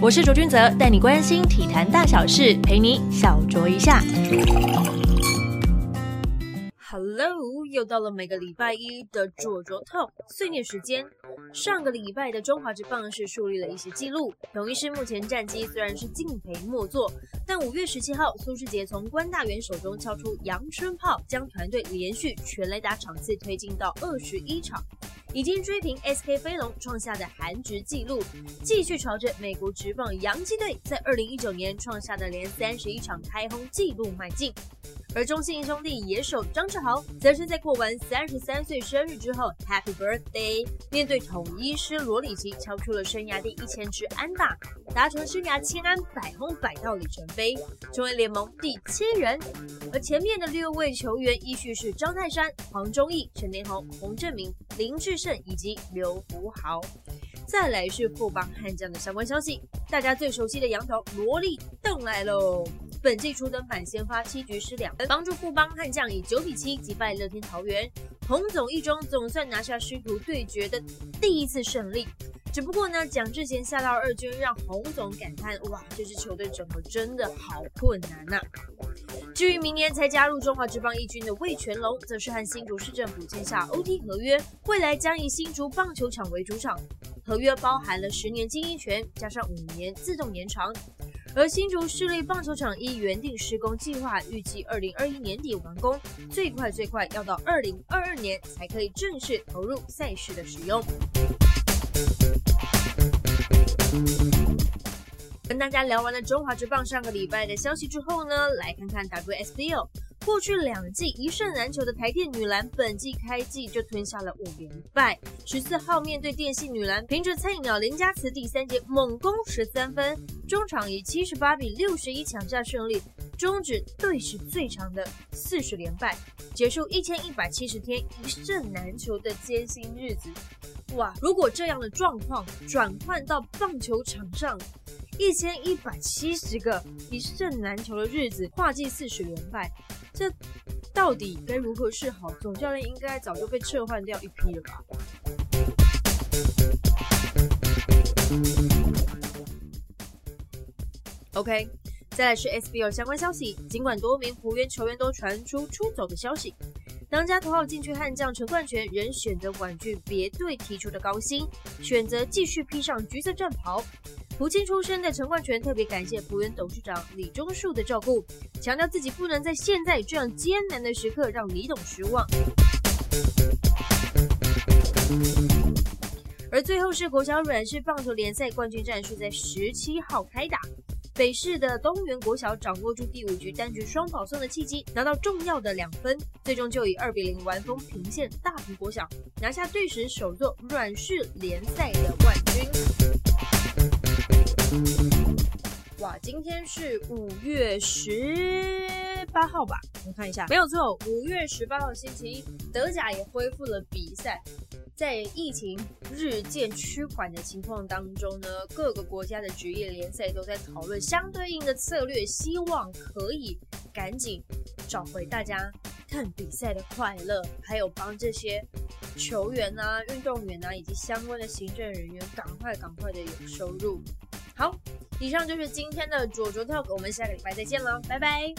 我是卓君泽，带你关心体坛大小事，陪你小酌一下。Hello，又到了每个礼拜一的卓卓 Talk 碎念时间。上个礼拜的中华职棒是树立了一些记录，统一师目前战绩虽然是敬陪末座，但五月十七号苏世杰从关大元手中敲出阳春炮，将团队连续全垒打场次推进到二十一场，已经追平 SK 飞龙创下的韩职纪录，继续朝着美国职棒洋基队在二零一九年创下的连三十一场开轰纪录迈进。而中信兄弟野手张志豪，则是在过完三十三岁生日之后，Happy Birthday！面对统一师罗里奇，敲出了生涯第一千支安打，达成生涯千安百轰百盗里程碑，成为联盟第七人。而前面的六位球员依序是张泰山、黄忠义、陈连宏、洪振明、林志胜以及刘福豪。再来是富邦悍将的相关消息，大家最熟悉的羊头罗力邓来喽。本季初登板先发七局失两分，帮助富邦悍将以九比七击败乐天桃园，洪总一中总算拿下师徒对决的第一次胜利。只不过呢，蒋志贤下到二军，让洪总感叹：哇，这支球队整合真的好困难呐。至于明年才加入中华职棒一军的魏全龙，则是和新竹市政府签下 OT 合约，未来将以新竹棒球场为主场，合约包含了十年经营权，加上五年自动延长。而新竹市立棒球场依原定施工计划，预计二零二一年底完工，最快最快要到二零二二年才可以正式投入赛事的使用。跟大家聊完了中华职棒上个礼拜的消息之后呢，来看看 WSDL。过去两季一胜难求的台电女篮，本季开季就吞下了五连败。十四号面对电信女篮，凭着菜鸟林佳慈第三节猛攻十三分，中场以七十八比六十一抢下胜利，终止队史最长的四十连败，结束一千一百七十天一胜难求的艰辛日子。哇！如果这样的状况转换到棒球场上，一千一百七十个一胜难求的日子，跨季四十连败。这到底该如何是好？总教练应该早就被撤换掉一批了吧？OK，再来是 SBL 相关消息。尽管多名湖员球员都传出出走的消息，当家头号禁区悍将陈冠泉仍选择婉拒别队提出的高薪，选择继续披上橘色战袍。福清出身的陈冠泉特别感谢福原董事长李忠树的照顾，强调自己不能在现在这样艰难的时刻让李董失望。而最后是国小软式棒球联赛冠军战是在十七号开打，北市的东园国小掌握住第五局单局双保送的契机，拿到重要的两分，最终就以二比零完封平县大埔国小，拿下队史首座软式联赛的冠军。哇，今天是五月十八号吧？我看一下，没有错，五月十八号星期一，德甲也恢复了比赛。在疫情日渐趋缓的情况当中呢，各个国家的职业联赛都在讨论相对应的策略，希望可以赶紧找回大家看比赛的快乐，还有帮这些球员啊、运动员啊以及相关的行政人员赶快赶快的有收入。好，以上就是今天的左卓 talk，我们下个礼拜再见了，拜拜。